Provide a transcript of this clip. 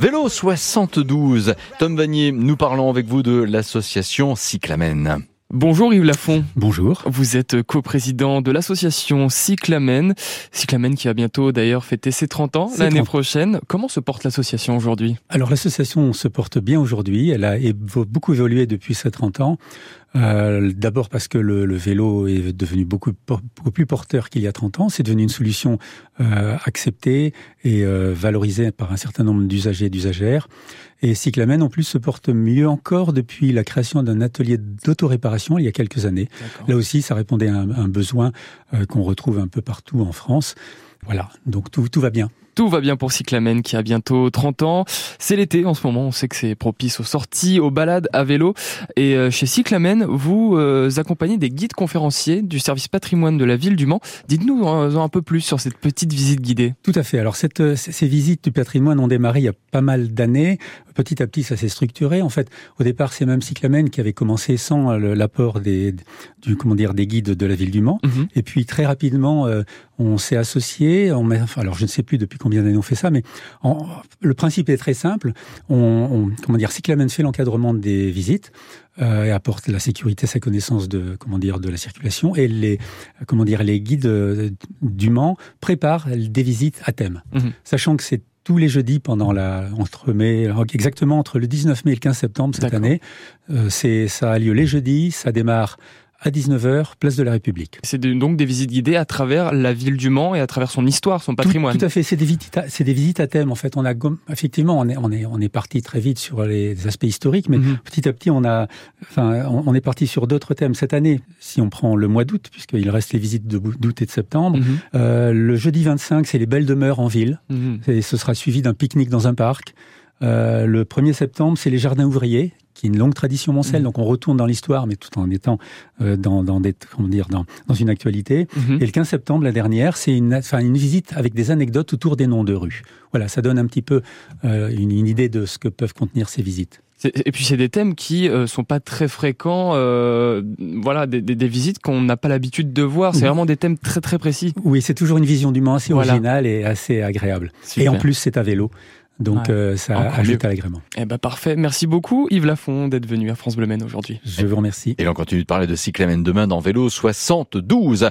Vélo 72. Tom Vanier, nous parlons avec vous de l'association Cyclamen. Bonjour Yves Lafont. Bonjour. Vous êtes coprésident de l'association Cyclamen. Cyclamen qui a bientôt d'ailleurs fêté ses 30 ans l'année prochaine. Comment se porte l'association aujourd'hui? Alors l'association se porte bien aujourd'hui. Elle a beaucoup évolué depuis ses 30 ans. Euh, D'abord parce que le, le, vélo est devenu beaucoup, beaucoup plus porteur qu'il y a 30 ans. C'est devenu une solution euh, acceptée et euh, valorisée par un certain nombre d'usagers et d'usagères. Et Cyclamen, en plus, se porte mieux encore depuis la création d'un atelier d'autoréparation il y a quelques années. Là aussi, ça répondait à un, un besoin euh, qu'on retrouve un peu partout en France. Voilà, donc tout, tout va bien. Tout va bien pour Cyclamen qui a bientôt 30 ans. C'est l'été en ce moment, on sait que c'est propice aux sorties, aux balades à vélo. Et euh, chez Cyclamen, vous euh, accompagnez des guides conférenciers du service patrimoine de la ville du Mans. Dites-nous un peu plus sur cette petite visite guidée. Tout à fait. Alors cette, euh, ces visites du patrimoine ont démarré il y a pas mal d'années. Petit à petit, ça s'est structuré. En fait, au départ, c'est même Cyclamen qui avait commencé sans l'apport des, du, comment dire, des guides de la ville du Mans. Mhm. Et puis très rapidement, on s'est associé. On met, enfin, alors je ne sais plus depuis combien d'années on fait ça, mais en, le principe est très simple. On, on comment dire, Cyclamen fait l'encadrement des visites euh, et apporte la sécurité, sa connaissance de comment dire de la circulation, et les comment dire les guides euh, du Mans préparent des visites à thème, mhm. sachant que c'est tous les jeudis pendant la entre mai exactement entre le 19 mai et le 15 septembre cette année. Euh, c'est ça a lieu les jeudis, ça démarre à 19h, place de la République. C'est donc des visites guidées à travers la ville du Mans et à travers son histoire, son patrimoine. Tout, à fait, c'est des visites, à, des visites à thème. En fait, on a effectivement, on est, on est, on est parti très vite sur les aspects historiques, mais mhm. petit à petit, on a, enfin, on, est parti sur d'autres thèmes cette année. Si on prend le mois d'août, puisqu'il reste les visites d'août et de septembre, mhm. euh, le jeudi 25, c'est les belles demeures en ville. Mhm. Et ce sera suivi d'un pique-nique dans un parc. Euh, le 1er septembre, c'est les jardins ouvriers, qui est une longue tradition moncelle. Mmh. Donc on retourne dans l'histoire, mais tout en étant euh, dans, dans, des, comment dire, dans, dans une actualité. Mmh. Et le 15 septembre, la dernière, c'est une, enfin, une visite avec des anecdotes autour des noms de rues. Voilà, ça donne un petit peu euh, une, une, idée de ce que peuvent contenir ces visites. Et puis c'est des thèmes qui euh, sont pas très fréquents, euh, voilà, des, des, des visites qu'on n'a pas l'habitude de voir. C'est mmh. vraiment des thèmes très très précis. Oui, c'est toujours une vision du Mans assez originale et assez agréable. Et en plus, c'est à vélo. Donc euh, ça ajoute à l'agrément. Eh ben parfait. Merci beaucoup Yves Lafont d'être venu à France Bleu aujourd'hui. Je vous remercie. Et on continue de parler de cyclamen demain dans Vélo 72.